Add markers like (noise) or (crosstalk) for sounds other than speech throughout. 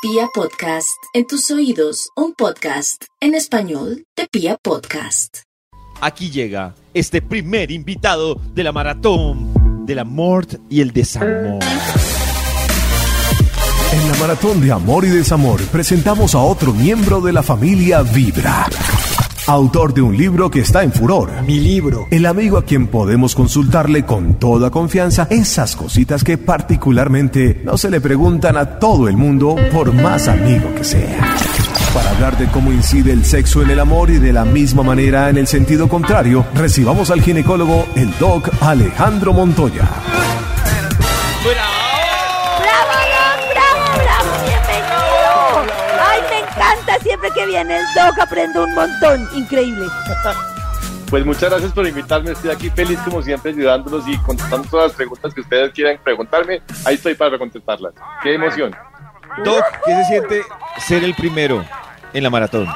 Pia Podcast, en tus oídos, un podcast en español de Pia Podcast. Aquí llega este primer invitado de la maratón del amor y el desamor. En la maratón de amor y desamor presentamos a otro miembro de la familia Vibra. Autor de un libro que está en furor. Mi libro. El amigo a quien podemos consultarle con toda confianza esas cositas que particularmente no se le preguntan a todo el mundo por más amigo que sea. Para hablar de cómo incide el sexo en el amor y de la misma manera en el sentido contrario, recibamos al ginecólogo, el doc Alejandro Montoya. Encanta! Siempre que viene el Doc aprendo un montón. Increíble. Pues muchas gracias por invitarme. Estoy aquí feliz como siempre ayudándolos y contestando todas las preguntas que ustedes quieran preguntarme. Ahí estoy para contestarlas. ¡Qué emoción! Doc, ¿qué se siente ser el primero en la maratón?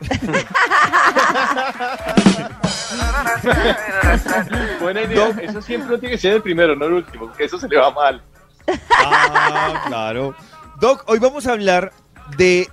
(laughs) Buena idea. Eso siempre no tiene que ser el primero, no el último, porque eso se le va mal. Ah, claro. Doc, hoy vamos a hablar de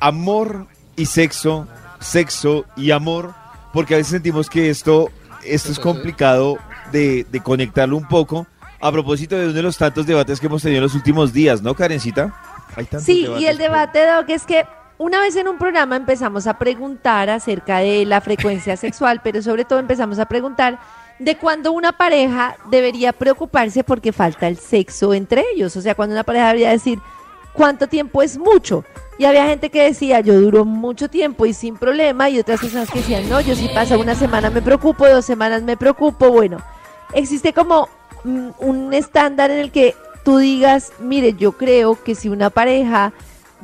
amor y sexo, sexo y amor, porque a veces sentimos que esto, esto es complicado de, de conectarlo un poco. A propósito de uno de los tantos debates que hemos tenido en los últimos días, ¿no, Karencita? Hay tantos Sí, y el debate, Doc, es que una vez en un programa empezamos a preguntar acerca de la frecuencia sexual, pero sobre todo empezamos a preguntar de cuándo una pareja debería preocuparse porque falta el sexo entre ellos. O sea, cuando una pareja debería decir cuánto tiempo es mucho. Y había gente que decía, yo duro mucho tiempo y sin problema, y otras personas que decían, no, yo si pasa una semana me preocupo, dos semanas me preocupo. Bueno, existe como mm, un estándar en el que tú digas, mire, yo creo que si una pareja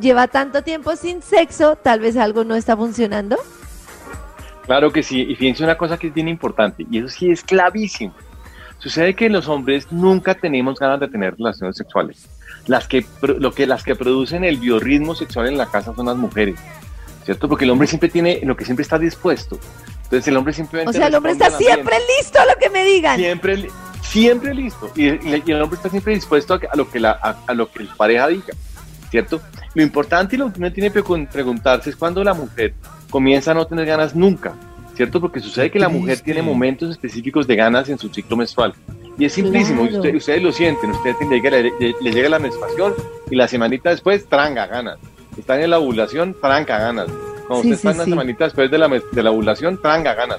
lleva tanto tiempo sin sexo, tal vez algo no está funcionando. Claro que sí. Y fíjense una cosa que es bien importante, y eso sí es clavísimo. Sucede que los hombres nunca tenemos ganas de tener relaciones sexuales. Las que, lo que, las que producen el biorritmo sexual en la casa son las mujeres, ¿cierto? Porque el hombre siempre tiene lo que siempre está dispuesto. Entonces el hombre simplemente... O sea, el hombre está siempre listo a lo que me digan. siempre, siempre listo. Y, y- y el hombre está siempre dispuesto a, lo que la, a, a lo que la pareja diga, ¿cierto? Lo importante y lo que uno tiene que preguntarse es cuando la mujer comienza a no tener ganas nunca, ¿cierto? Porque sucede que la mujer tiene momentos específicos de ganas en su ciclo menstrual. Y es simplísimo, Claro. usted- ustedes lo sienten, usted le llega, le, le- le llega la menstruación y la semanita después tranga ganas. Está en la ovulación, tranca ganas. Cuando Sí, usted está sí, la sí. semanita después de la, de la ovulación, tranga ganas.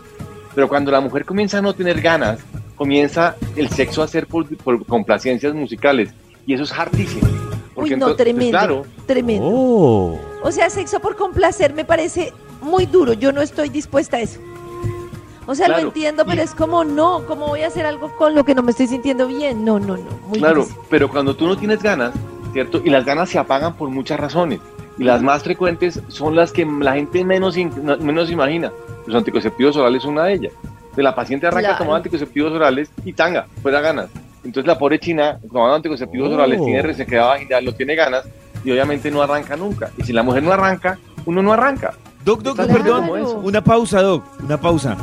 Pero cuando la mujer comienza a no tener ganas, comienza el sexo a ser por, por complacencias musicales. Y eso es hartísimo. Uy, no, entonces, pues, tremendo. claro, Tremendo. Oh. O sea, sexo por complacer me parece muy duro. Yo no estoy dispuesta a eso. O sea, lo Claro. entiendo, pero es como, no, ¿cómo voy a hacer algo con lo que no me estoy sintiendo bien? No, no, no. Muy claro, difícil. pero cuando tú no tienes ganas, ¿cierto? Y las ganas se apagan por muchas razones. Y las más frecuentes son las que la gente menos, menos imagina. Los anticonceptivos orales son una de ellas. De la paciente arranca Claro. tomando anticonceptivos orales y tanga, pues da ganas. Entonces la pobre china tomando anticonceptivos Oh. orales tiene resequedad vaginal, no tiene ganas y obviamente no arranca nunca. Y si la mujer no arranca, uno no arranca. Doc, Doc, perdón, una pausa, Doc, una pausa.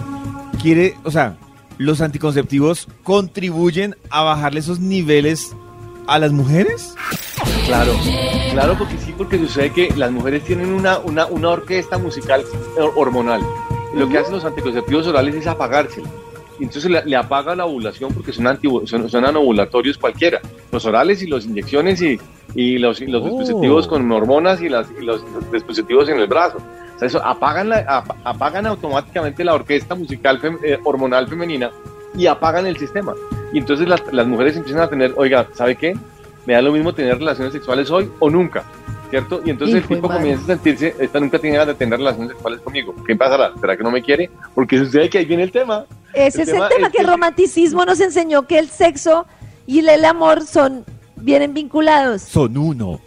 Quiere, o sea, los anticonceptivos contribuyen a bajarle esos niveles a las mujeres? Claro, claro, porque sí, porque sucede que las mujeres tienen una, una, una orquesta musical hor- hormonal. Lo que hacen los anticonceptivos orales es apagársela. Entonces le, le apaga la ovulación porque son, anti, son, son anovulatorios cualquiera. Los orales y las inyecciones y, y los, y los Oh. dispositivos con hormonas y, las, y los dispositivos en el brazo. O sea, eso apagan, la, ap- apagan automáticamente la orquesta musical fem- eh, hormonal femenina y apagan el sistema. Y entonces las, las mujeres empiezan a tener, oiga, ¿sabe qué? me da lo mismo tener relaciones sexuales hoy o nunca, ¿cierto? Y entonces Hijo el tipo comienza a sentirse, esta nunca tiene ganas de tener relaciones sexuales conmigo. ¿Qué pasará? ¿Será que no me quiere? Porque sucede que ahí viene el tema. Ese el es el tema es que el romanticismo nos enseñó que el sexo y el amor son vienen vinculados. Son uno.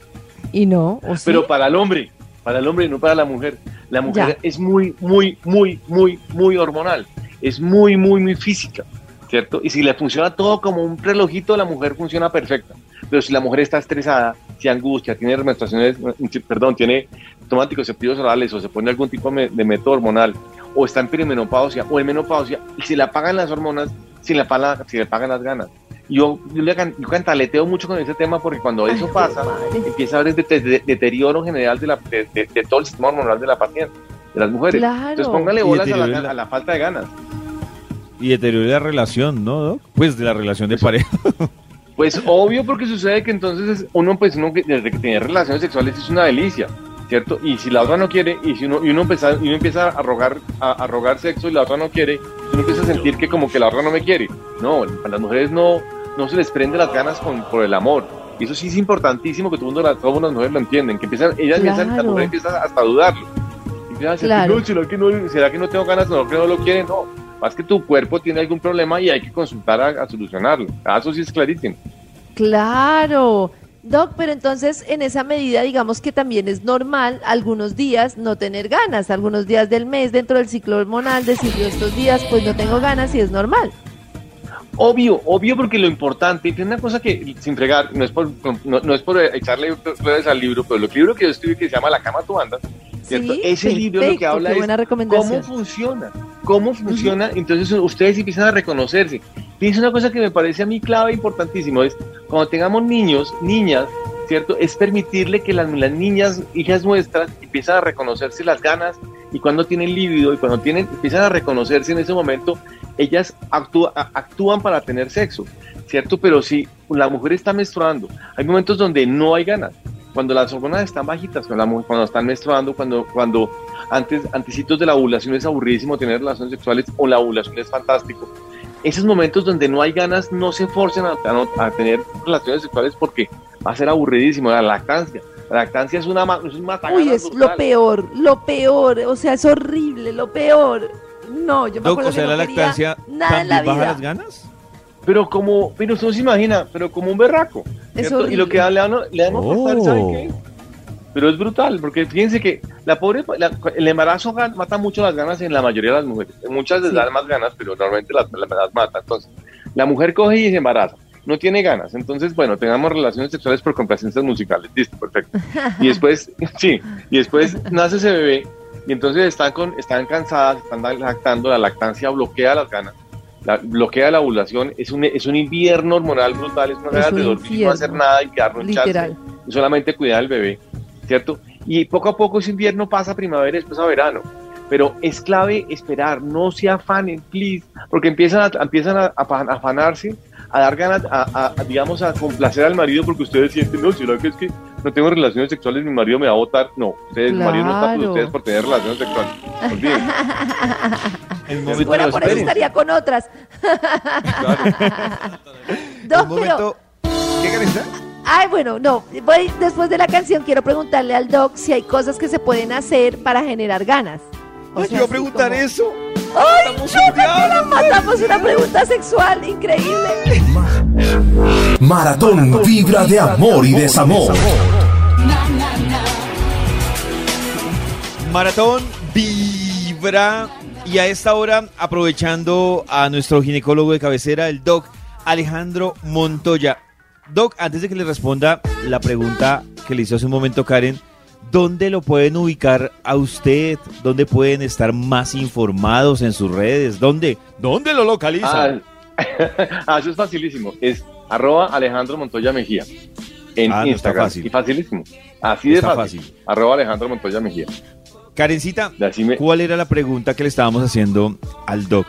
Y no, ¿o sí? Pero para el hombre, para el hombre, no para la mujer. La mujer Ya. es muy, muy, muy, muy, muy hormonal. Es muy, muy, muy física, ¿cierto? Y si le funciona todo como un relojito, la mujer funciona perfecta. Pero si la mujer está estresada, si angustia, tiene menstruaciones, perdón, tiene toma anticonceptivos orales o se pone algún tipo de método hormonal, o está en perimenopausia o en menopausia, y si le apagan las hormonas, si le apagan, si le apagan las ganas. Yo, yo, le can- yo cantaleteo mucho con ese tema porque cuando eso Ay, pasa, madre. empieza a haber de- de- deterioro general de, la, de, de- de todo el sistema hormonal de la paciente, de las mujeres. Claro. Entonces póngale bolas a la, deterioro a la falta de ganas. Y deteriora la relación, ¿no, Doc? Pues de la relación de pareja. (laughs) Pues obvio porque sucede que entonces es- uno pues uno que desde que tiene relaciones sexuales es una delicia, ¿cierto? Y si la otra no quiere y si uno y uno empieza y uno empieza a rogar a, a rogar sexo y la otra no quiere, uno empieza a sentir que como que la otra no me quiere. No, las mujeres no no se les prende las ganas con, por el amor. Y eso sí es importantísimo que todo mundo, la- todas las mujeres lo entienden, que empiezan ellas empiezan, la Claro. mujer empieza hasta a dudarlo. Empiezan a decir, Claro. no, ¿será que no, será que no tengo ganas, no, que no lo quieren? No, más que tu cuerpo tiene algún problema y hay que consultar a, a solucionarlo. Ah, Eso sí es clarísimo. Claro. Doc, pero entonces en esa medida digamos que también es normal algunos días no tener ganas, algunos días del mes dentro del ciclo hormonal, decir yo estos días pues no tengo ganas y es normal. Obvio, obvio, porque lo importante, y tiene una cosa que, sin fregar, no es por, no, no es por echarle flores al libro, pero el libro que yo escribí que se llama La cama tú andas, ¿cierto? Sí, Ese libro lo que habla es cómo funciona, cómo funciona, entonces ustedes empiezan a reconocerse. Dice una cosa que me parece a mí clave importantísimo, es cuando tengamos niños, niñas, ¿cierto? Es permitirle que las, niñas, hijas nuestras, empiezan a reconocerse las ganas y cuando tienen líbido y cuando tienen, empiezan a reconocerse en ese momento, ellas actúan para tener sexo, ¿cierto? Pero si la mujer está menstruando, hay momentos donde no hay ganas. Cuando las hormonas están bajitas, cuando, la mujer- cuando están menstruando, cuando, cuando antes, antecitos de la ovulación es aburridísimo tener relaciones sexuales o la ovulación es fantástico. Esos momentos donde no hay ganas, no se forcen a, a a tener relaciones sexuales porque va a ser aburridísimo. La lactancia. La lactancia es una, ma- es un Uy, es lo brutal. peor, lo peor, o sea, es horrible, lo peor. No, yo me Doc, acuerdo o sea, que no la lactancia nada en la también baja vida. las ganas. Pero como, pero usted no se imagina, pero como un berraco. Y lo que le dan, le dan a Oh. cortar, ¿sabe qué? Pero es brutal, porque fíjense que la pobre, la- el embarazo mata mucho las ganas en la mayoría de las mujeres. Muchas les Sí. dan más ganas, pero normalmente las, las, las mata. Entonces, la mujer coge y se embaraza. No tiene ganas. Entonces, bueno, tengamos relaciones sexuales por complacencias musicales. Listo, perfecto. Y después, (laughs) sí, y después nace ese bebé y entonces están, con, están cansadas, están lactando, la lactancia bloquea las ganas. La, bloquea la ovulación, es un, es un invierno hormonal brutal, es una ganas de dormir no hacer nada y quedarnos en y solamente cuidar al bebé, ¿cierto? Y poco a poco ese invierno pasa a primavera y después a verano. Pero es clave esperar, no se afanen, please, porque empiezan a, empiezan a, a afan- a afanarse, a dar ganas, a, a- a, digamos, a complacer al marido porque ustedes sienten, no, ¿será que es que no tengo relaciones sexuales, mi marido me va a votar? No, ustedes, mi marido no está por Claro. ustedes por tener relaciones sexuales. Olvídense. (laughs) El Si momento fuera por eso estaría con otras. Claro. (laughs) El momento... ¿Qué Karencita? Ay, bueno, no, voy, después de la canción quiero preguntarle al Doc si hay cosas que se pueden hacer para generar ganas. O Ay, sea, yo preguntar como- eso. ¡Ay, no. Matamos una pregunta sexual, increíble. Maratón Vibra de Amor y Desamor. Maratón Vibra. Y a esta hora, aprovechando a nuestro ginecólogo de cabecera, el doc Alejandro Montoya. Doc, antes de que le responda la pregunta que le hizo hace un momento Karen, ¿dónde lo pueden ubicar a usted? ¿Dónde pueden estar más informados en sus redes? ¿Dónde? ¿Dónde lo localizan? (laughs) ah, eso es facilísimo. Es arroba Alejandro Montoya Mejía en Ah, no está Instagram. fácil. Y facilísimo. Así de Está fácil. fácil. Arroba Alejandro Montoya Mejía. Karencita, me- ¿cuál era la pregunta que le estábamos haciendo al doc?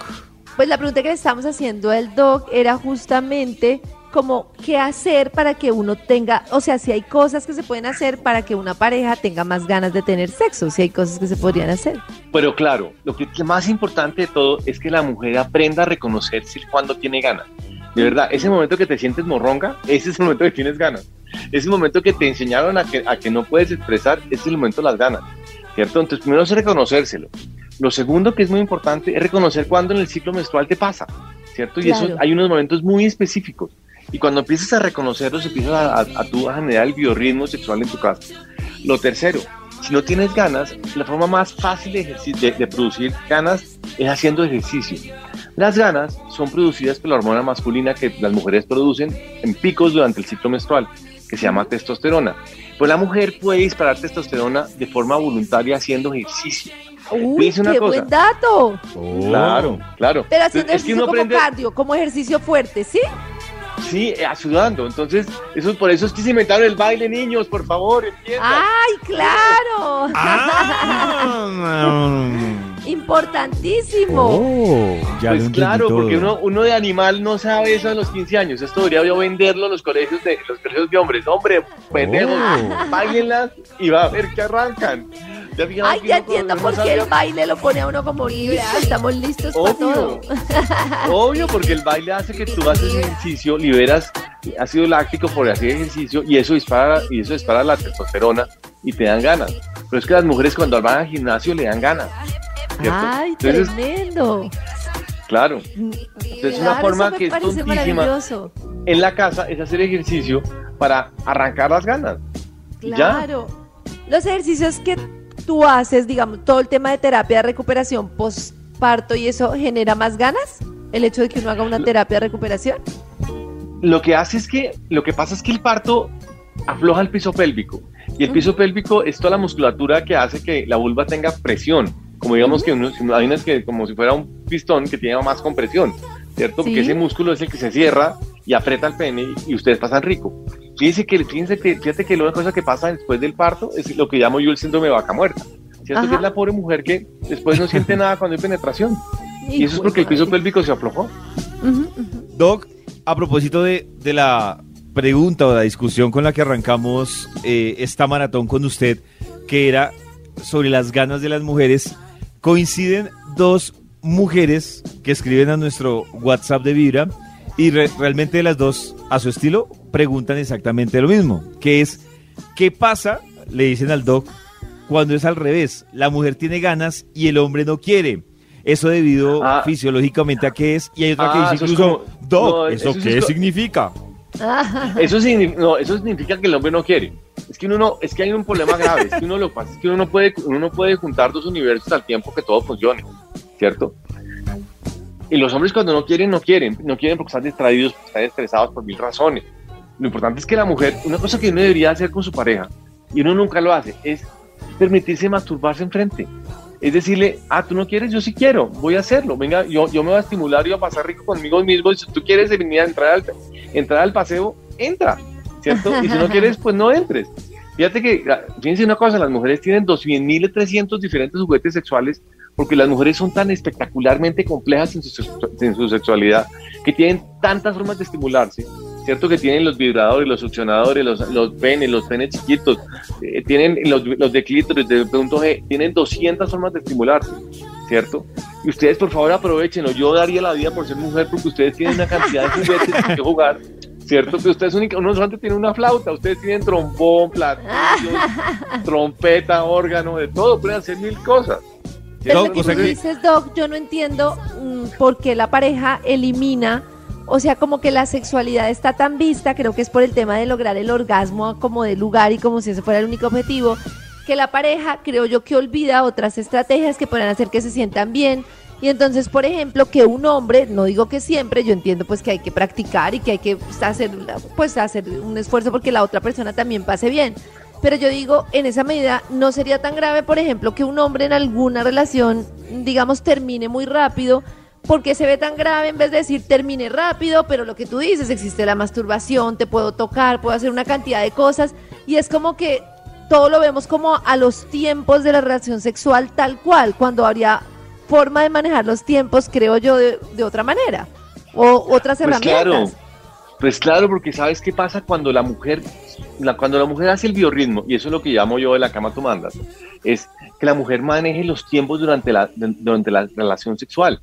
Pues la pregunta que le estamos haciendo al Doc era justamente como qué hacer para que uno tenga, o sea, si hay cosas que se pueden hacer para que una pareja tenga más ganas de tener sexo, si hay cosas que se podrían hacer. Pero claro, lo que lo más importante de todo es que la mujer aprenda a reconocerse cuando tiene ganas. De verdad, ese momento que te sientes morronga, ese es el momento que tienes ganas. Ese momento que te enseñaron a que, a que no puedes expresar, ese es el momento de las ganas. ¿Cierto? Entonces, primero es reconocérselo. Lo segundo que es muy importante es reconocer cuándo en el ciclo menstrual te pasa. ¿Cierto? Y eso Claro. hay unos momentos muy específicos. Y cuando empiezas a reconocerlos, empiezas a, a, a tú a generar el biorritmo sexual en tu casa. Lo tercero, si no tienes ganas, la forma más fácil de, ejerci- de- de producir ganas es haciendo ejercicio. Las ganas son producidas por la hormona masculina que las mujeres producen en picos durante el ciclo menstrual, que se llama testosterona. Pues la mujer puede disparar testosterona de forma voluntaria haciendo ejercicio. Uy, una qué cosa. buen dato. Claro, claro. Pero haciendo es que ejercicio uno como aprende, cardio, como ejercicio fuerte, ¿sí? Sí, eh, ayudando. Entonces, eso por eso es que se inventaron el baile, niños, por favor, entiendan. ¡Ay, claro! Importantísimo. oh, ya pues claro, todo. porque uno, uno de animal no sabe eso a los 15 años. Esto debería yo venderlo en los colegios de los colegios de hombres. Hombre, pendejos, Oh. y va a ver que arrancan. Ya Ay, que ya entiendo por qué el baile lo pone a uno como vibra. Estamos listos para todo. Obvio, (laughs) obvio, porque el baile hace que tú haces ejercicio, liberas ácido láctico por hacer ejercicio y eso dispara, y eso dispara la testosterona y te dan ganas. Pero es que las mujeres cuando van al gimnasio le dan ganas. ¿Cierto? Ay, Entonces, tremendo. claro. Entonces, una forma eso me que es tontísima maravilloso. en la casa es hacer ejercicio para arrancar las ganas. Ya. Claro. Los ejercicios que tú haces, digamos, todo el tema de terapia de recuperación postparto y eso genera más ganas. El hecho de que uno haga una terapia de recuperación. Lo que hace es que, lo que pasa es que el parto afloja el piso pélvico. Y el piso pélvico es toda la musculatura que hace que la vulva tenga presión. Como digamos que uno, hay unas que como si fuera un pistón que tiene más compresión, ¿cierto? Porque Sí. ese músculo es el que se cierra y aprieta el pene y ustedes pasan rico. Fíjense que, fíjense que, fíjate que una cosa que pasa después del parto es lo que llamo yo el síndrome de vaca muerta. ¿Cierto? Ajá. Que es la pobre mujer que después no siente nada cuando hay penetración. Y eso es porque el piso pélvico se aflojó. Ujú, ujú. Doc, a propósito de, de la pregunta o la discusión con la que arrancamos eh, esta maratón con usted, que era sobre las ganas de las mujeres, coinciden dos mujeres que escriben a nuestro WhatsApp de Vibra y re- realmente las dos, a su estilo, preguntan exactamente lo mismo, que es, ¿qué pasa? Le dicen al Doc, cuando es al revés, la mujer tiene ganas y el hombre no quiere. Eso debido Ah. fisiológicamente a qué es, y hay otra Ah, que dice eso es incluso, como- Doc, no, ¿eso, qué es significa? Ah, (laughs) Eso, signi- no, eso significa que el hombre no quiere. Que uno no, es que hay un problema grave. Es que uno lo pasa es que uno no puede, uno no puede juntar dos universos al tiempo que todo funcione, ¿cierto? Y los hombres cuando no quieren, no quieren. No quieren porque están distraídos, porque están estresados por mil razones. Lo importante es que la mujer, una cosa que uno debería hacer con su pareja, y uno nunca lo hace, es permitirse masturbarse enfrente. Es decirle, ah, tú no quieres, yo sí quiero, voy a hacerlo. Venga, yo, yo me voy a estimular y voy a pasar rico conmigo mismo. Y si tú quieres venir a entrar al, entrar al paseo, entra, ¿cierto? Y si no (laughs) quieres, pues no entres. Fíjate que, fíjense una cosa, las mujeres tienen 200.300 diferentes juguetes sexuales porque las mujeres son tan espectacularmente complejas en su, en su sexualidad que tienen tantas formas de estimularse, ¿cierto? Que tienen los vibradores, los succionadores, los, los penes, los penes chiquitos, eh, tienen los, los de clítoris, de punto G, tienen 200 formas de estimularse, ¿cierto? Y ustedes, por favor, aprovechenlo. Yo daría la vida por ser mujer porque ustedes tienen una cantidad de juguetes que jugar, ¿cierto? Que ustedes única, uno solamente tiene una flauta, ustedes tienen trombón, platillos, (laughs) trompeta, órgano, de todo, pueden hacer mil cosas. Pero Doc, lo que o sea tú dices, Doc, yo no entiendo mm, por qué la pareja elimina, o sea, como que la sexualidad está tan vista, creo que es por el tema de lograr el orgasmo como de lugar y como si ese fuera el único objetivo, que la pareja creo yo que olvida otras estrategias que puedan hacer que se sientan bien. Y entonces, por ejemplo, que un hombre, no digo que siempre, yo entiendo pues que hay que practicar y que hay que hacer, pues hacer un esfuerzo porque la otra persona también pase bien. Pero yo digo, en esa medida, no sería tan grave, por ejemplo, que un hombre en alguna relación, digamos, termine muy rápido, porque se ve tan grave en vez de decir termine rápido, pero lo que tú dices, existe la masturbación, te puedo tocar, puedo hacer una cantidad de cosas, y es como que todo lo vemos como a los tiempos de la relación sexual tal cual, cuando habría forma de manejar los tiempos, creo yo, de, de otra manera, o otras Pues claro, pues claro, porque sabes qué pasa cuando la mujer, la- cuando la mujer hace el biorritmo, y eso es lo que llamo yo de la cama tú mandas, es que la mujer maneje los tiempos durante la, durante la relación sexual.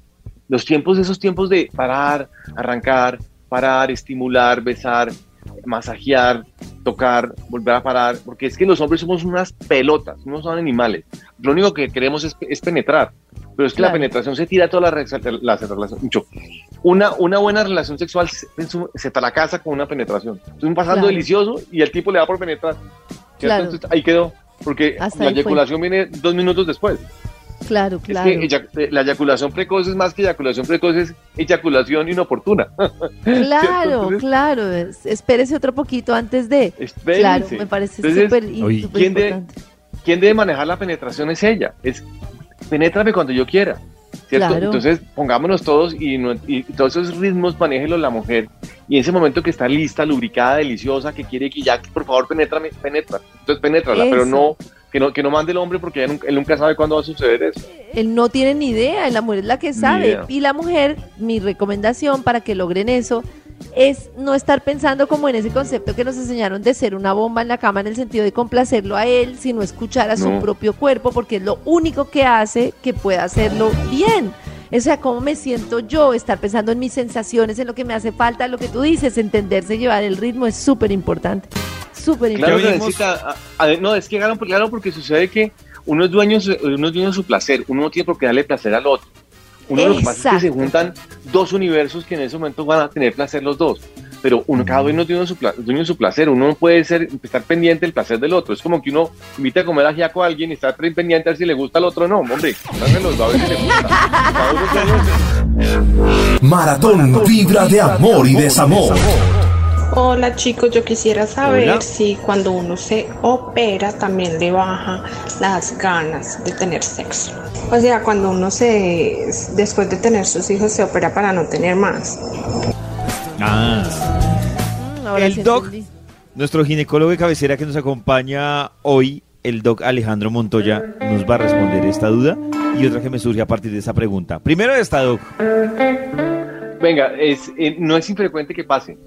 Los tiempos, esos tiempos de parar, arrancar, parar, estimular, besar, masajear, tocar, volver a parar, porque es que los hombres somos unas pelotas, no son animales. Lo único que queremos es, es penetrar, pero es que la Claro. penetración se tira a toda la, re- la relación. mucho. Una, una buena relación sexual se, se te la casa con una penetración. Entonces, pasando Claro. delicioso y el tipo le da por penetrar. Claro. Entonces, ahí quedó, porque Hasta la fue. eyaculación viene dos minutos después. Claro, claro. Es que eh, la eyaculación precoz es más que eyaculación precoz, es eyaculación inoportuna. Claro, (laughs) Entonces- claro. es- espérese otro poquito antes de. Espérense. Claro, me parece Entonces, súper y oye, súper ¿quién de- importante. ¿Quién debe manejar la penetración es ella? Es penétrame cuando yo quiera. ¿cierto? Claro. Entonces, pongámonos todos y, no- y todos esos ritmos manéjelos la mujer. Y en ese momento que está lista, lubricada, deliciosa, que quiere que ya, por favor, penétrame, penetra. Entonces, penétrala, pero no que, no, que no mande el hombre porque él nunca, él nunca sabe cuándo va a suceder eso. Él no tiene ni idea, la mujer es la que sabe. Y la mujer, mi recomendación para que logren eso es no estar pensando como en ese concepto que nos enseñaron de ser una bomba en la cama en el sentido de complacerlo a él, sino escuchar a su propio cuerpo, porque es lo único que hace que pueda hacerlo bien. O sea, cómo me siento yo, estar pensando en mis sensaciones, en lo que me hace falta, lo que tú dices, entenderse, llevar el ritmo es súper importante. Súper Claro importante. a- a- no, es que claro, claro, porque sucede que uno es dueño, uno es dueño de su placer, uno no tiene por qué darle placer al otro. Uno lo que pasa es que se Exacto. juntan dos universos que en ese momento van a tener placer los dos. Pero uno, cada uno de su, de su placer. Uno no puede ser, estar pendiente del placer del otro. Es como que uno invita a comer ajiaco a alguien y está pendiente a ver si le gusta al otro. No, hombre, háganlo, a ver si le gusta. De- Maratón Vibra de Amor y Desamor. Hola chicos, yo quisiera saber Hola. si cuando uno se opera también le baja las ganas de tener sexo. O sea, cuando uno se, después de tener sus hijos, se opera para no tener más. Ah. Mm, ahora El sí doc- entendí. Nuestro ginecólogo de cabecera que nos acompaña hoy, el doc Alejandro Montoya, nos va a responder esta duda y otra que me surge a partir de esa pregunta. Primero esta, doc. Venga, es, eh, no es infrecuente que pase,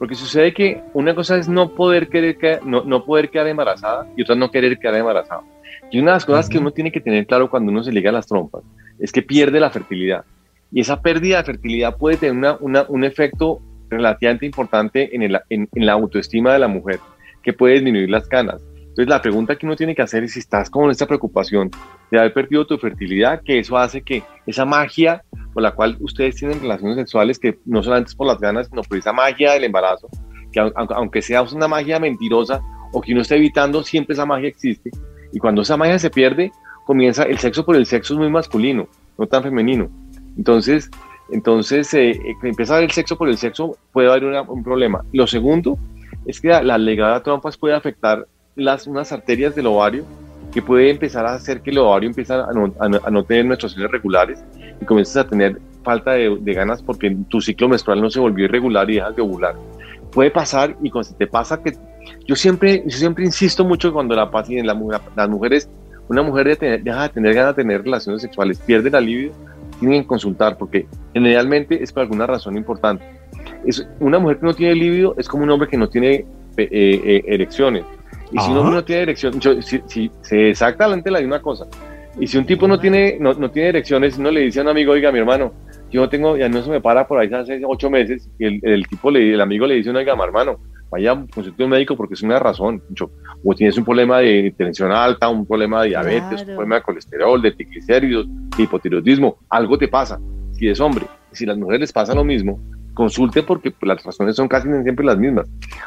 porque sucede que una cosa es no poder querer que- no, no poder quedar embarazada y otra no querer quedar embarazada. Y una de las cosas que uno tiene que tener claro cuando uno se liga a las trompas es que pierde la fertilidad. Y esa pérdida de fertilidad puede tener una- una- un efecto relativamente importante en, el- en- en la autoestima de la mujer, que puede disminuir las canas. Entonces la pregunta que uno tiene que hacer es si estás con esta preocupación de haber perdido tu fertilidad, que eso hace que esa magia la cual ustedes tienen relaciones sexuales, que no solamente es por las ganas, sino por esa magia del embarazo, que au- au- aunque sea una magia mentirosa o que uno esté evitando, siempre esa magia existe. Y cuando esa magia se pierde, comienza el sexo por el sexo es muy masculino, no tan femenino. Entonces, entonces eh, eh, empieza el sexo por el sexo, puede haber un problema. Lo segundo es que la, la legada trompas puede afectar las, unas arterias del ovario que puede empezar a hacer que el ovario empiece a no, a no- a no tener menstruaciones regulares y comienzas a tener falta de, de ganas porque tu ciclo menstrual no se volvió irregular y dejas de ovular. Puede pasar y cuando te pasa que yo siempre, yo siempre insisto mucho cuando la, paci- la, las mujeres, una mujer de tener- deja de tener ganas de tener relaciones sexuales, pierde la libido, tienen que consultar porque generalmente es por alguna razón importante. Es, una mujer que no tiene libido es como un hombre que no tiene eh, eh, erecciones. Y si un hombre no tiene erección, yo- si, si- se exactamente la misma cosa. Y si un tipo no tiene, no, no tiene erecciones, uno le dice a un amigo, oiga, mi hermano, yo no tengo, ya no se me para por ahí hace ocho meses, y el, el tipo, le, el amigo le dice, oiga, mi hermano, vaya consulte a un médico porque es una razón. Yo- o tienes un problema de tensión alta, un problema de diabetes, Claro. un problema de colesterol, de triglicéridos, de hipotiroidismo, algo te pasa. Si es hombre, si a las mujeres les pasa lo mismo, consulte porque las razones son casi siempre las mismas.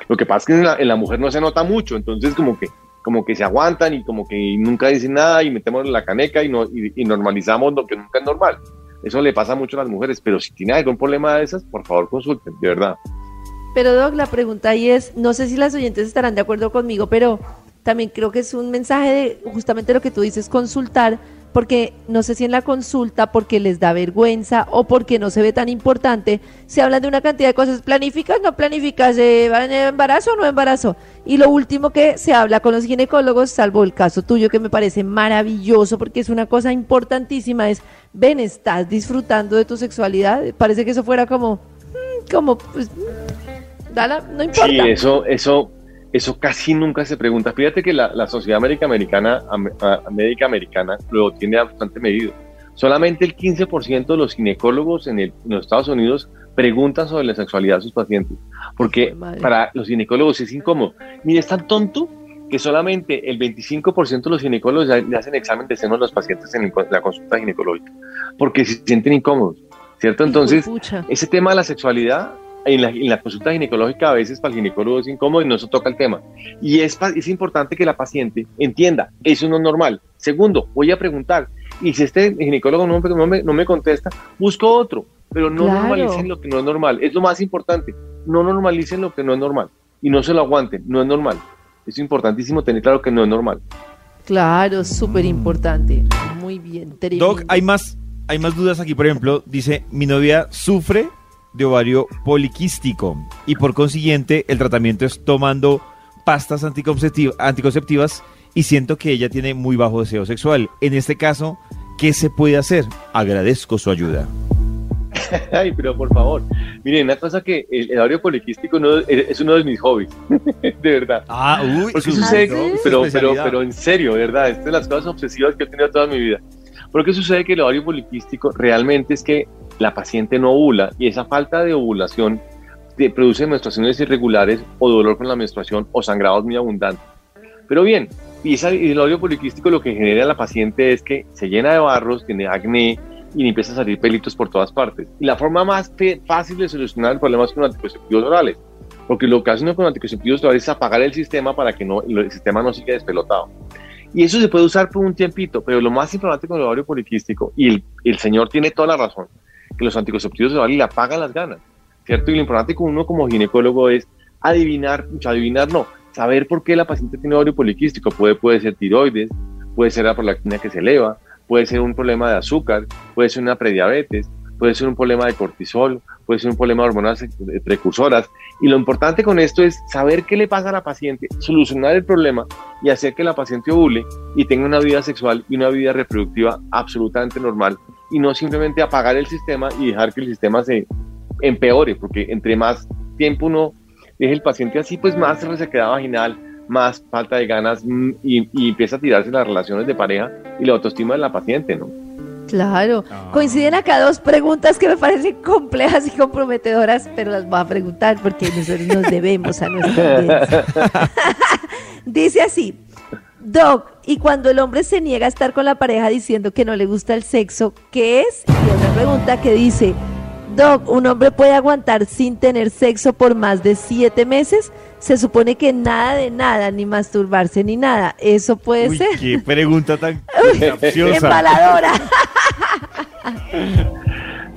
Lo que pasa es que en la, en la mujer no se nota mucho, entonces como que como que se aguantan y como que nunca dicen nada y metemos la caneca y, no, y, y normalizamos lo que nunca es normal. Eso le pasa mucho a las mujeres, pero si tiene algún problema de esas, por favor consulten, de verdad. Pero Doc, la pregunta ahí es, no sé si las oyentes estarán de acuerdo conmigo, pero también creo que es un mensaje de justamente lo que tú dices, consultar, porque no sé si en la consulta, porque les da vergüenza o porque no se ve tan importante, se hablan de una cantidad de cosas, planificas, no planificas, eh, ¿va en embarazo o no embarazo. Y lo último que se habla con los ginecólogos, salvo el caso tuyo que me parece maravilloso, porque es una cosa importantísima, es, ven, estás disfrutando de tu sexualidad, parece que eso fuera como, mm, como, pues, mm, dala, no importa. Sí, eso, eso, eso casi nunca se pregunta. Fíjate que la, la Sociedad Médica Americana, am- a- Médica Americana lo tiene bastante medido. Solamente el 15% de los ginecólogos en, el- en los Estados Unidos preguntan sobre la sexualidad a sus pacientes, porque de madre. para los ginecólogos es incómodo. Mire, es tan tonto que solamente el 25% de los ginecólogos le hacen examen de seno a los pacientes en la consulta ginecológica, porque se sienten incómodos, ¿cierto? Entonces, de ese tema de la sexualidad en la, en la consulta ginecológica a veces para el ginecólogo es incómodo y no se toca el tema. Y es, es importante que la paciente entienda, eso no es normal. Segundo, voy a preguntar, y si este ginecólogo no, me- no me, no me contesta, busco otro, pero no Claro. normalicen lo que no es normal. Es lo más importante, no normalicen lo que no es normal y no se lo aguanten, no es normal. Es importantísimo tener claro que no es normal. Claro, súper importante. Muy bien, tremendo. Doc, hay más, hay más dudas aquí, por ejemplo, dice, mi novia sufre de ovario poliquístico y por consiguiente el tratamiento es tomando pastas anticonceptiv- anticonceptivas y siento que ella tiene muy bajo deseo sexual. En este caso, ¿qué se puede hacer? Agradezco su ayuda. (laughs) Ay, pero por favor. Miren, una cosa que el, el ovario poliquístico no- es uno de mis hobbies, (laughs) de verdad. Ah, uy, Porque su- sucede, pero, pero, pero en serio, ¿verdad? Esta es de las cosas obsesivas que he tenido toda mi vida. Porque sucede que el ovario poliquístico realmente es que la paciente no ovula y esa falta de ovulación produce menstruaciones irregulares o dolor con la menstruación o sangrados muy abundantes. Pero bien, y, el ovario poliquístico lo que genera en la paciente es que se llena de barros, tiene acné y empieza a salir pelitos por todas partes. Y la forma más fácil de solucionar el problema es con anticonceptivos orales. Porque lo que hace uno con anticonceptivos orales es apagar el sistema para que el sistema no siga despelotado. Y eso se puede usar por un tiempito, pero lo más importante con el ovario poliquístico, y el, el señor tiene toda la razón, que los anticonceptivos orales le apagan las ganas, ¿cierto? Y lo importante con uno como ginecólogo es adivinar, adivinar no, saber por qué la paciente tiene ovario poliquístico. Puede, puede ser tiroides, puede ser la prolactina que se eleva, puede ser un problema de azúcar, puede ser una prediabetes, puede ser un problema de cortisol, puede ser un problema de hormonas eh, precursoras. Y lo importante con esto es saber qué le pasa a la paciente, solucionar el problema y hacer que la paciente ovule y tenga una vida sexual y una vida reproductiva absolutamente normal y no simplemente apagar el sistema y dejar que el sistema se empeore, porque entre más tiempo uno deje el paciente así, pues más resequedad vaginal, más falta de ganas mm, y, y empieza a tirarse las relaciones de pareja y la autoestima de la paciente, ¿no? Claro. Ah. Coinciden acá dos preguntas que me parecen complejas y comprometedoras, pero las voy a preguntar porque nosotros nos debemos a nuestra audiencia. (laughs) Dice así, Doc, y cuando el hombre se niega a estar con la pareja diciendo que no le gusta el sexo, ¿qué es? Y otra pregunta que dice, Doc, ¿un hombre puede aguantar sin tener sexo por más de siete meses? Se supone que nada de nada, ni masturbarse ni nada. ¿Eso puede Uy, ser? qué pregunta tan (laughs) capciosa. Embaladora. (laughs)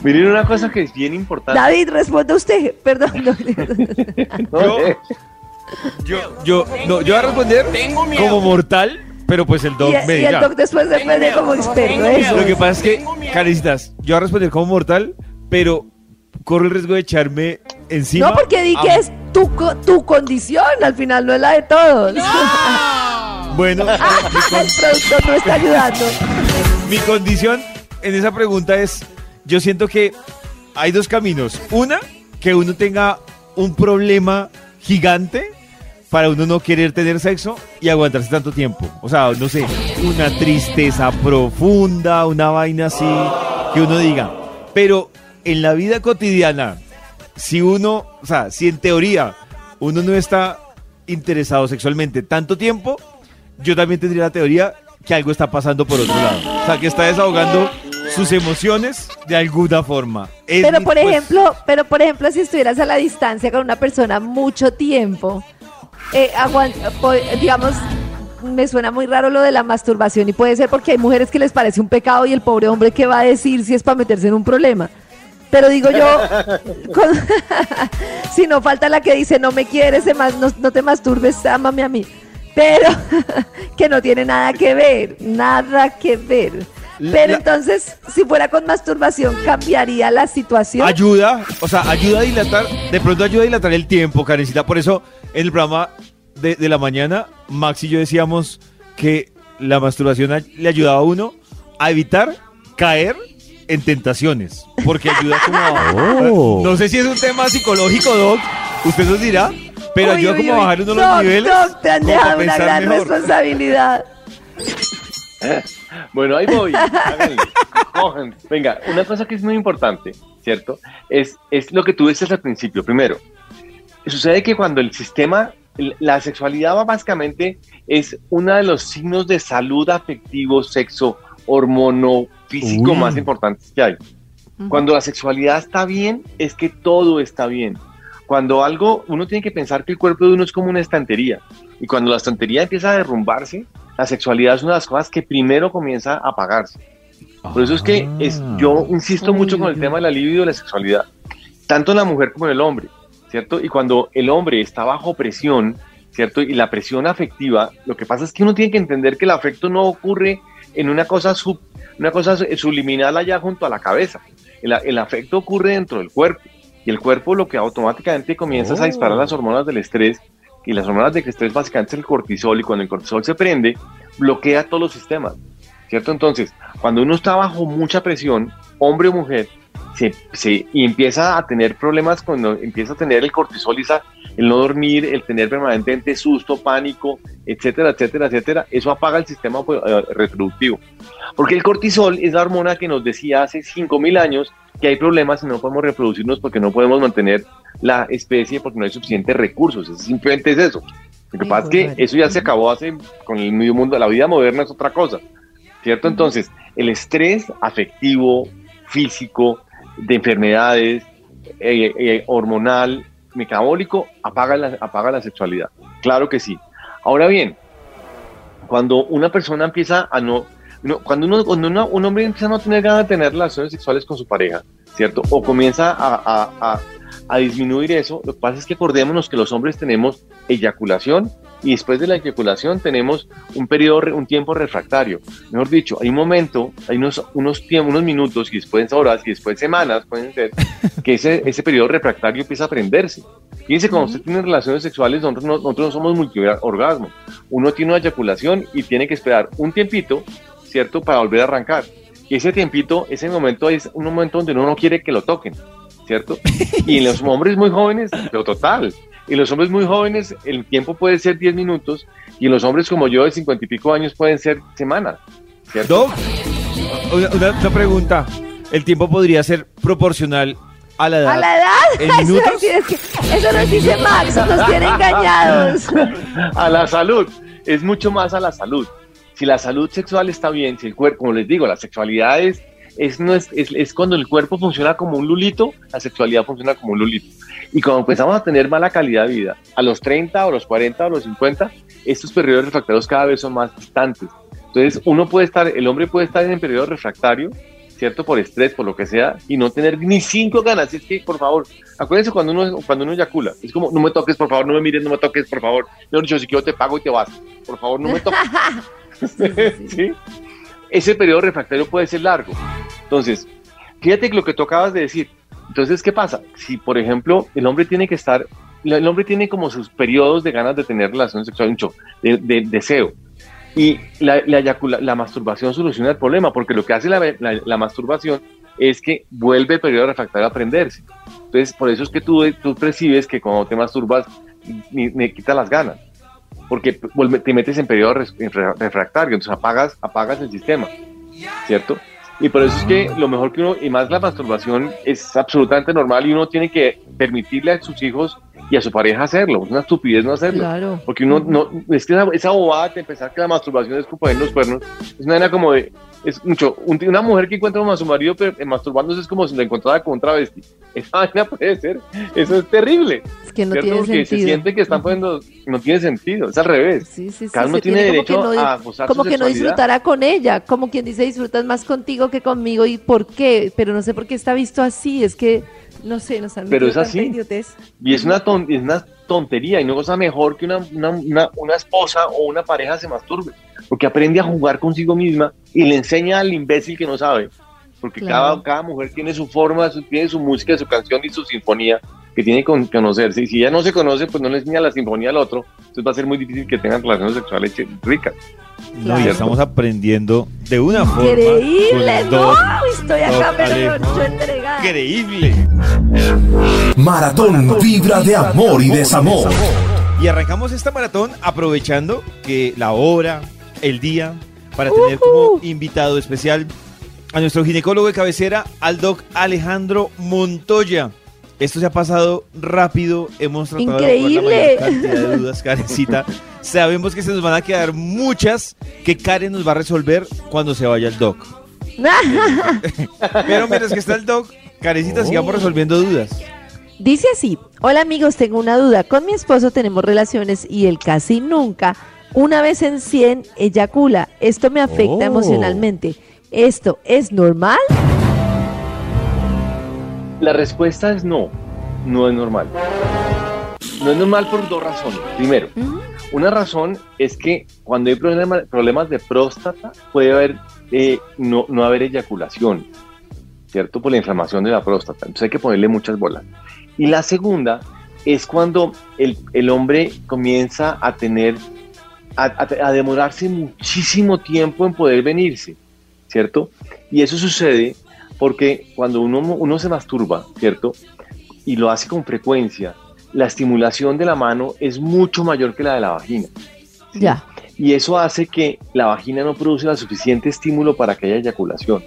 Miren una cosa que es bien importante. David, responda usted. Perdón. no, (laughs) ¿no? Yo- Yo, yo, no, yo voy a responder como mortal, pero pues el doc y, me y el doc después responde como experto. Eso. Lo que pasa es que, caricitas, yo voy a responder como mortal, pero corro el riesgo de echarme encima. No, porque di a- que es tu, tu condición, al final no es la de todos. (laughs) Bueno, mi, el productor no está ayudando. (laughs) mi condición en esa pregunta es, yo siento que hay dos caminos. Una, que uno tenga un problema gigante para uno no querer tener sexo y aguantarse tanto tiempo. O sea, no sé, una tristeza profunda, una vaina así, que uno diga. Pero en la vida cotidiana, si uno, o sea, si en teoría uno no está interesado sexualmente tanto tiempo, yo también tendría la teoría que algo está pasando por otro lado. O sea, que está desahogando sus emociones de alguna forma. Es Pero por pues, ejemplo, pero por ejemplo, si estuvieras a la distancia con una persona mucho tiempo, eh, digamos, me suena muy raro lo de la masturbación y puede ser porque hay mujeres que les parece un pecado y el pobre hombre que va a decir si es para meterse en un problema. Pero digo yo, (laughs) con- (laughs) si no falta la que dice no me quieres, no, no te masturbes, ámame a mí. Pero (laughs) que no tiene nada que ver, nada que ver. Pero la- entonces, si fuera con masturbación, ¿cambiaría la situación? Ayuda, o sea, ayuda a dilatar, de pronto ayuda a dilatar el tiempo, Karencita. Por eso, en el programa de, de la mañana, Max y yo decíamos que la masturbación le ayudaba a uno a evitar caer en tentaciones. Porque ayuda como a... (laughs) Oh. No sé si es un tema psicológico, Doc, usted nos dirá, pero Uy, ayuda uy, como a bajar uno Doc, los niveles. Doc, te han dejado una gran mejor. responsabilidad. (laughs) Bueno, ahí voy. háganle. Venga, una cosa que es muy importante, ¿cierto? Es, es lo que tú dices al principio. Primero, sucede que cuando el sistema, la sexualidad básicamente es uno de los signos de salud afectivo, sexo, hormono, físico Uy. más importantes que hay. Cuando la sexualidad está bien, es que todo está bien. Cuando algo, uno tiene que pensar que el cuerpo de uno es como una estantería. Y cuando la estantería empieza a derrumbarse, la sexualidad es una de las cosas que primero comienza a apagarse. Por eso es que es, yo insisto mucho con el tema de la libido y la sexualidad, tanto en la mujer como en el hombre, ¿cierto? Y cuando el hombre está bajo presión, ¿cierto? Y la presión afectiva, lo que pasa es que uno tiene que entender que el afecto no ocurre en una cosa, sub, una cosa subliminal allá junto a la cabeza. El, el afecto ocurre dentro del cuerpo y el cuerpo lo que automáticamente comienza es a disparar las hormonas del estrés y las hormonas del estrés básicamente es el cortisol y cuando el cortisol se prende bloquea todos los sistemas, ¿cierto? Entonces, cuando uno está bajo mucha presión, hombre o mujer, se, se, y empieza a tener problemas cuando empieza a tener el cortisol y el no dormir, el tener permanentemente susto, pánico, etcétera, etcétera, etcétera, eso apaga el sistema pues, eh, reproductivo. Porque el cortisol es la hormona que nos decía hace 5.000 años que hay problemas y no podemos reproducirnos porque no podemos mantener la especie porque no hay suficientes recursos. simplemente es eso. Lo que pasa es que eso ya se acabó hace con el medio mundo. La vida moderna es otra cosa. ¿Cierto? Entonces, el estrés afectivo, físico, de enfermedades, eh, eh, hormonal, metabólico, apaga la, apaga la sexualidad. Claro que sí. Ahora bien, cuando una persona empieza a no, cuando, uno, cuando un hombre empieza a no tener ganas de tener relaciones sexuales con su pareja, ¿cierto? O comienza a, a, a disminuir eso, lo que pasa es que acordémonos que los hombres tenemos eyaculación y después de la eyaculación tenemos un periodo, un tiempo refractario. Mejor dicho, hay un momento, hay unos, unos, tiempos, unos minutos y después horas y después semanas, pueden ser, (laughs) que ese, ese periodo refractario empieza a prenderse. Fíjense, cuando usted tiene relaciones sexuales, nosotros no, nosotros no somos multiorgasmo. Uno tiene una eyaculación y tiene que esperar un tiempito, ¿cierto?, para volver a arrancar. Y ese tiempito, ese momento es un momento donde uno no quiere que lo toquen, ¿cierto? Y en los hombres muy jóvenes, pero total, en los hombres muy jóvenes el tiempo puede ser 10 minutos y en los hombres como yo de 50 y pico años pueden ser semanas. ¿cierto? una, pregunta. ¿El tiempo podría ser proporcional a la edad? ¿A la edad? (laughs) Eso, nos dice Max, nos tiene engañados. (laughs) a la salud. Es mucho más a la salud. Si la salud sexual está bien, si el cuerpo, como les digo, la sexualidad es, es, no es, es cuando el cuerpo funciona como un lulito, la sexualidad funciona como un lulito. Y cuando empezamos a tener mala calidad de vida, a los 30 o los 40 o los 50, estos periodos refractarios cada vez son más distantes. Entonces, uno puede estar, el hombre puede estar en el periodo refractario, ¿cierto? Por estrés, por lo que sea, y no tener ni cinco ganas. Es que, por favor, acuérdense cuando uno, cuando uno eyacula, es como, no me toques, por favor, no me mires, no me toques, por favor. No, dicho, si quiero te pago y te vas. Por favor, no me toques. (laughs) sí, Ese periodo refractario puede ser largo. Entonces, fíjate lo que tú acabas de decir, entonces, ¿qué pasa? Si, por ejemplo, el hombre tiene que estar, el hombre tiene como sus periodos de ganas de tener relaciones sexuales, de, de, deseo, y la, la, masturbación soluciona el problema, porque lo que hace la, masturbación es que vuelve el periodo refractario a prenderse. Entonces, por eso es que tú, tú percibes que cuando te masturbas, me, quita las ganas, porque te metes en periodo refractario, entonces apagas, apagas el sistema, ¿cierto? Y por eso es que lo mejor que uno, y más la masturbación, es absolutamente normal y uno tiene que permitirle a sus hijos y a su pareja hacerlo. Es una estupidez no hacerlo. Claro. Porque uno no, es que esa, bobada de pensar que la masturbación es como en los cuernos, es una manera como de, es mucho, una mujer que encuentra a su marido eh, masturbándose es como si la encontrara con un travesti. (laughs) Esa vaina puede ser, eso es terrible. Es que no tiene Porque sentido. se siente que están poniendo, no tiene sentido, es al revés. Sí, sí, sí, Cada uno tiene, derecho a gozar Como que no disfrutará con ella, como quien dice disfrutas más contigo que conmigo y por qué, pero no sé por qué está visto así, es que no sé, nos han Pero es así. Y es una, es una tontería y no cosa mejor que una, una, una, esposa o una pareja se masturbe, porque aprende a jugar consigo misma y le enseña al imbécil que no sabe, porque cada, cada mujer tiene su forma, tiene su música, su canción y su sinfonía que tiene que conocerse. Y si ella no se conoce, pues no le enseña la sinfonía al otro, entonces va a ser muy difícil que tengan relaciones sexuales ricas. No, ya estamos aprendiendo de una forma. Increíble, no, estoy acá, pero yo entregada. Increíble. Maratón Vibra de Amor y Desamor. Y arrancamos esta maratón aprovechando que la hora, el día, para tener como invitado especial a nuestro ginecólogo de cabecera, al doc Alejandro Montoya. Esto se ha pasado rápido, hemos tratado Increíble. de la cantidad de dudas, Karencita. (laughs) Sabemos que se nos van a quedar muchas que Karen nos va a resolver cuando se vaya el doc. (laughs) Pero mientras que está el doc, Karencita, sigamos resolviendo dudas. Dice así, hola amigos, tengo una duda. Con mi esposo tenemos relaciones y él casi nunca, una vez en 100, eyacula. Esto me afecta Oh. emocionalmente. ¿Esto es normal? La respuesta es no, no es normal. No es normal por dos razones. Primero, Una razón es que cuando hay problema- problemas de próstata puede haber eh, no, no haber eyaculación, ¿cierto? Por la inflamación de la próstata. Entonces hay que ponerle muchas bolas. Y la segunda es cuando el, el hombre comienza a tener, a, demorarse muchísimo tiempo en poder venirse, ¿cierto? Y eso sucede porque cuando uno, uno se masturba, ¿cierto? Y lo hace con frecuencia, la estimulación de la mano es mucho mayor que la de la vagina. Ya. Y eso hace que la vagina no produce la suficiente estímulo para que haya eyaculación.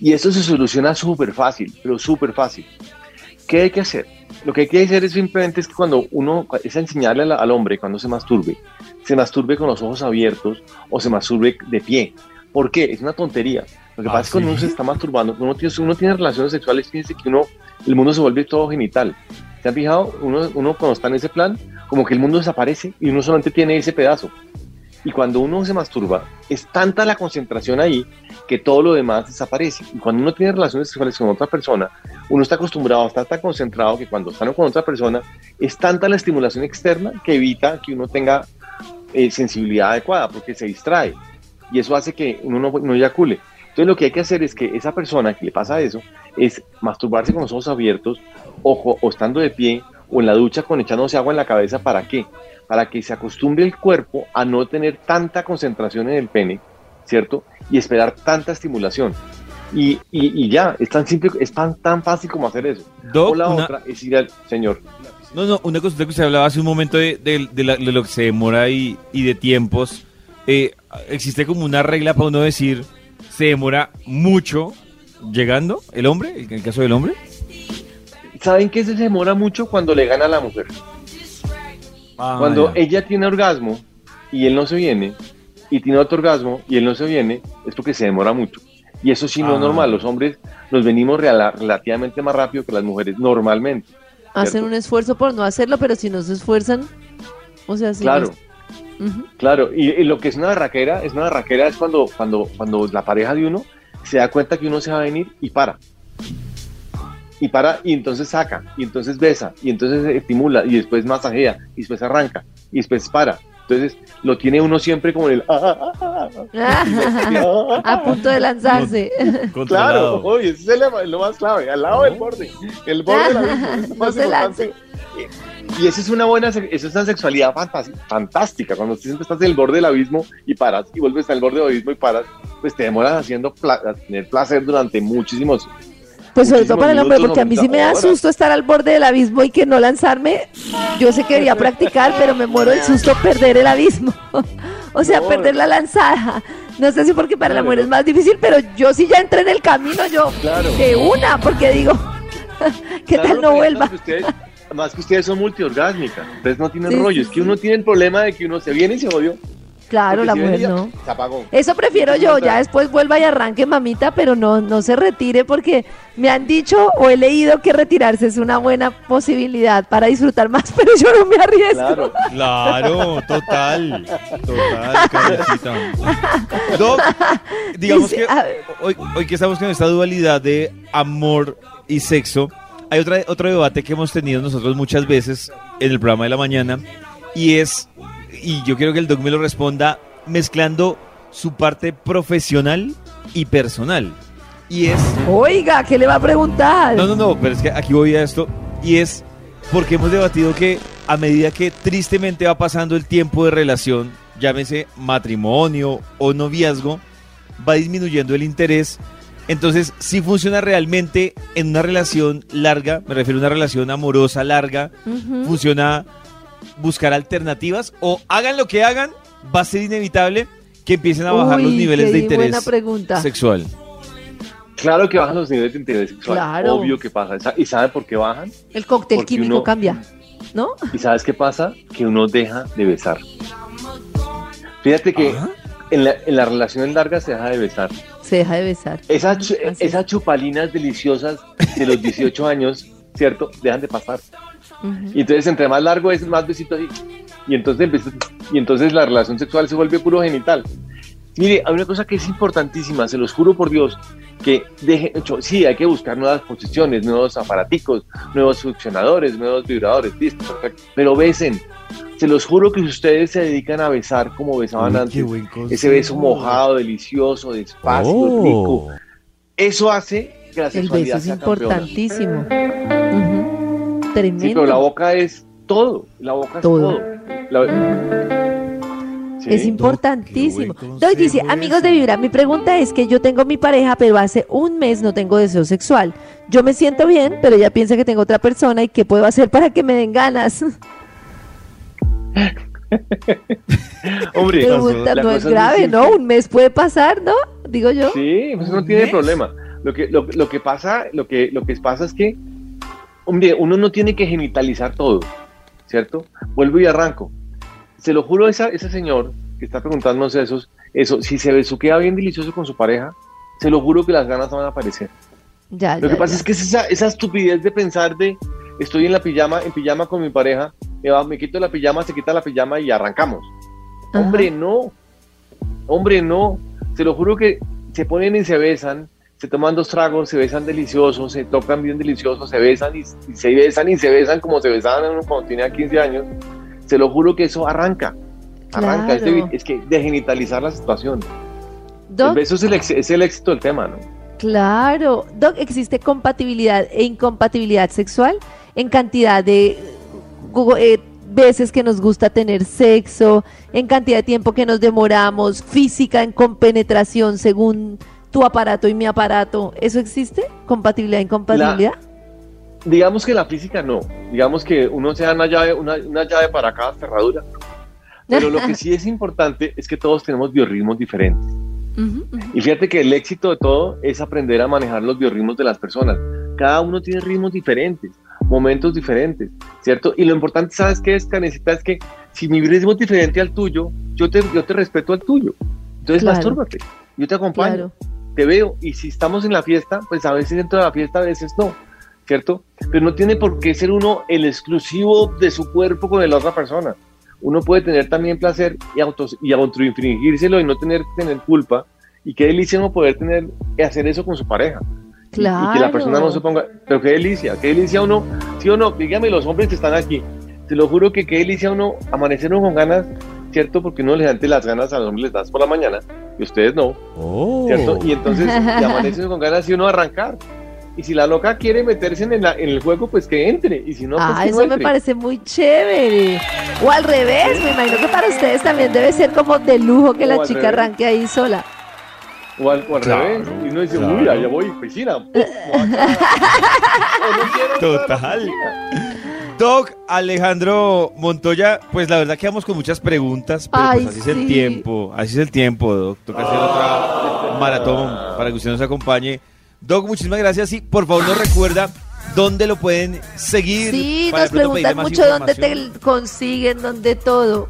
Y esto se soluciona súper fácil, pero súper fácil. ¿Qué hay que hacer? Lo que hay que hacer es simplemente es que cuando uno, es enseñarle al, al hombre cuando se masturbe, se masturbe con los ojos abiertos o se masturbe de pie. ¿Por qué? Es una tontería. Lo que ¿Ah, pasa es que cuando sí? uno se está masturbando, uno tiene, uno tiene relaciones sexuales, fíjense que uno, el mundo se vuelve todo genital. ¿Se han fijado? Uno, uno cuando está en ese plan, como que el mundo desaparece y uno solamente tiene ese pedazo. Y cuando uno se masturba, es tanta la concentración ahí que todo lo demás desaparece. Y cuando uno tiene relaciones sexuales con otra persona, uno está acostumbrado a estar tan concentrado que cuando está con otra persona, es tanta la estimulación externa que evita que uno tenga eh, sensibilidad adecuada porque se distrae. Y eso hace que uno no, no eyacule. Entonces lo que hay que hacer es que esa persona que le pasa eso es masturbarse con los ojos abiertos ojo, o estando de pie o en la ducha con echándose agua en la cabeza. ¿Para qué? Para que se acostumbre el cuerpo a no tener tanta concentración en el pene, ¿cierto? Y esperar tanta estimulación. Y, y, y ya, es tan simple, es tan, tan fácil como hacer eso. Doc, o la una- otra es ir al señor. No, no, una cosa que usted hablaba hace un momento de, de- de la- de lo que se demora y, y de tiempos. Eh, ¿Existe como una regla para uno decir se demora mucho llegando el hombre, en el caso del hombre? ¿Saben que se demora mucho cuando le gana a la mujer? Cuando Ah, ya. ella tiene orgasmo y él no se viene, y tiene otro orgasmo y él no se viene, es porque se demora mucho. Y eso sí no Ah. es normal. Los hombres nos venimos relativamente más rápido que las mujeres normalmente. Hacen un esfuerzo por no hacerlo, pero si no se esfuerzan, o sea, si Claro, no- claro. Y, y lo que es una barraquera, es una barraquera es cuando, cuando, cuando la pareja de uno se da cuenta que uno se va a venir y para. Y para, y entonces saca, y entonces besa, y entonces estimula, y después masajea, y después arranca, y después para. Entonces lo tiene uno siempre como en el... "Ah, ah, ah", (laughs) a punto de lanzarse. Claro, oye, ese es lo- lo más clave, al lado del borde, el borde de la misma, es lo (laughs) No más se importante. Y esa es una buena, esa es una sexualidad fantástica, cuando siempre estás en el borde del abismo y paras, y vuelves al borde del abismo y paras, pues te demoras haciendo pla- tener placer durante muchísimos... Pues sobre todo para el hombre, porque a mí sí me da susto estar al borde del abismo y que no lanzarme. Yo sé que quería practicar, pero me muero del susto perder el abismo. (laughs) o sea, No. perder la lanzada. No sé si porque para la Claro, mujer no. es más difícil, pero yo sí ya entré en el camino, yo Claro. de una, porque digo, (laughs) ¿qué Claro, tal no vuelva? además que ustedes- Además que ustedes son multiorgásmicas, ustedes no tienen Sí, rollo, es que uno tiene el problema de que uno se viene y se jodió. Claro, Porque la si mujer venía, no. Se apagó. Eso prefiero yo, ya después vuelva y arranque mamita, pero no, no se retire porque me han dicho o he leído que retirarse es una buena posibilidad para disfrutar más, (laughs) pero yo no me arriesgo. Claro. Claro, total. Total. (laughs) Doc, digamos Dice, que hoy, hoy que estamos con esta dualidad de amor y sexo, hay otra, otro debate que hemos tenido nosotros muchas veces en el programa de la mañana y es, y yo quiero que el Doc me lo responda, mezclando su parte profesional y personal. Y es Oiga, ¿qué le va a preguntar? no, no, no, pero es que aquí voy a esto. Y es porque hemos debatido que a medida que tristemente va pasando el tiempo de relación, llámese matrimonio o noviazgo, va disminuyendo el interés. Entonces, si funciona realmente en una relación larga, me refiero a una relación amorosa larga, funciona buscar alternativas o hagan lo que hagan, va a ser inevitable que empiecen a bajar los niveles de interés pregunta. sexual. Claro que bajan los niveles de interés sexual. Claro. Obvio que pasa. Sa- ¿Y sabe por qué bajan? El cóctel Porque químico uno- cambia, ¿no? ¿Y sabes qué pasa? Que uno deja de besar. Fíjate que Ajá. en, la, en las relaciones largas se deja de besar. Se deja de besar. Esas, Así esas chupalinas deliciosas de los 18 años, ¿cierto? Dejan de pasar. Ujú. Y entonces entre más largo es, más besito así. Y entonces, el y entonces la relación sexual se vuelve puro genital. Mire, hay una cosa que es importantísima, se los juro por Dios, que hecho, sí, hay que buscar nuevas posiciones, nuevos aparaticos, nuevos succionadores, nuevos vibradores, listo, perfecto. Pero besen. Se los juro que si ustedes se dedican a besar como besaban Uy, antes, ese beso mojado, delicioso, despacio, Oh. rico, eso hace que la El sexualidad beso es sea campeona. importantísimo. Ujú. Tremendo. Sí, pero la boca es todo, la boca es Todo. todo. La- Sí. Es importantísimo. Doy dice, amigos de. Vibra, mi pregunta es que yo tengo mi pareja, pero hace un mes no tengo deseo sexual. Yo me siento bien, pero ella piensa que tengo otra persona y qué puedo hacer para que me den ganas. (laughs) Hombre, Pregunta, la no es grave, ¿no? Un mes puede pasar, ¿no? Digo yo. Sí, pues no ¿Un tiene mes? problema. Lo que, lo, lo que pasa, lo que, lo que pasa es que, hombre, uno no tiene que genitalizar todo, ¿cierto? Vuelvo y arranco. Se lo juro a esa, ese señor que está preguntándonos eso, eso, si se besuquea bien delicioso con su pareja, se lo juro que las ganas van a aparecer. Ya, Lo ya, que pasa ya. es que es esa, esa estupidez de pensar de estoy en la pijama, en pijama con mi pareja, me, va- me quito la pijama, se quita la pijama y arrancamos. Ajá. Hombre, no. Hombre, no. Se lo juro que se ponen y se besan, se toman dos tragos, se besan deliciosos, se tocan bien deliciosos, se besan y, y se besan y se besan como se besaban uno cuando tenía 15 años. Se lo juro que eso arranca. Arranca. Es, que de genitalizar la situación. El Doc, beso es el, ex- es el éxito del tema, ¿no? claro. Doc, ¿existe compatibilidad e incompatibilidad sexual en cantidad de eh, veces que nos gusta tener sexo, en cantidad de tiempo que nos demoramos, física, en compenetración según tu aparato y mi aparato? ¿Eso existe? ¿Compatibilidad e incompatibilidad? Digamos que la física no. Digamos que uno sea una llave, una, una llave para cada cerradura. Pero lo que sí es (laughs) importante es que todos tenemos biorritmos diferentes. Y fíjate que el éxito de todo es aprender a manejar los biorritmos de las personas. Cada uno tiene ritmos diferentes, momentos diferentes, ¿cierto? Y lo importante, ¿sabes qué es, Canecita? Es que si mi ritmo es diferente al tuyo, yo te, yo te respeto al tuyo. Entonces, Claro. mastúrbate. Yo te acompaño, Claro. Te veo. Y si estamos en la fiesta, pues a veces dentro de la fiesta, a veces no, ¿cierto? Pero no tiene por qué ser uno el exclusivo de su cuerpo con la otra persona. Uno puede tener también placer y, autos, y autoinfringírselo y no tener, tener culpa. Y qué delicia no poder tener hacer eso con su pareja. Y- Y, que la persona no Claro. se ponga, pero qué delicia, qué delicia uno, sí o no, dígame los hombres que están aquí, te lo juro que qué delicia uno amanecer uno con ganas, ¿cierto? Porque uno les da las ganas a los hombres les das por la mañana y ustedes no, Oh. ¿cierto? Y entonces y (laughs) amanece uno con ganas y uno arrancar. Y si la loca quiere meterse en, la- en el juego, pues que entre. Y si no, pues ah, que no eso me entre. parece muy chévere. O al revés, me imagino que para ustedes también debe ser como de lujo que O la chica revés. arranque ahí sola. O al, o al Claro, revés. Y uno dice, claro. uy, allá voy, piscina. Pum, me voy a echar. O no quiero estar en la Total. Doc Alejandro Montoya, pues la verdad quedamos con muchas preguntas, pero Ay, pues así es el tiempo, así es el tiempo, Doc. Toca hacer otra maratón para que usted nos acompañe. Doc, muchísimas gracias y por favor nos recuerda dónde lo pueden seguir. Sí, para nos preguntan más mucho dónde información. te consiguen, dónde todo.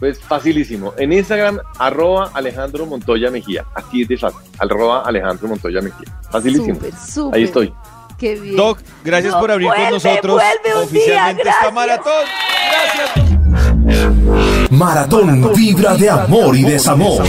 Pues facilísimo. En Instagram, arroba Alejandro Montoya Mejía. Así es de fácil. Arroba Alejandro Montoya Mejía. Facilísimo. Súper, súper. Ahí estoy. Qué bien. Doc, gracias No, por abrir vuelve, con nosotros vuelve un día, oficialmente esta maratón. Gracias. Maratón Vibra de amor y desamor.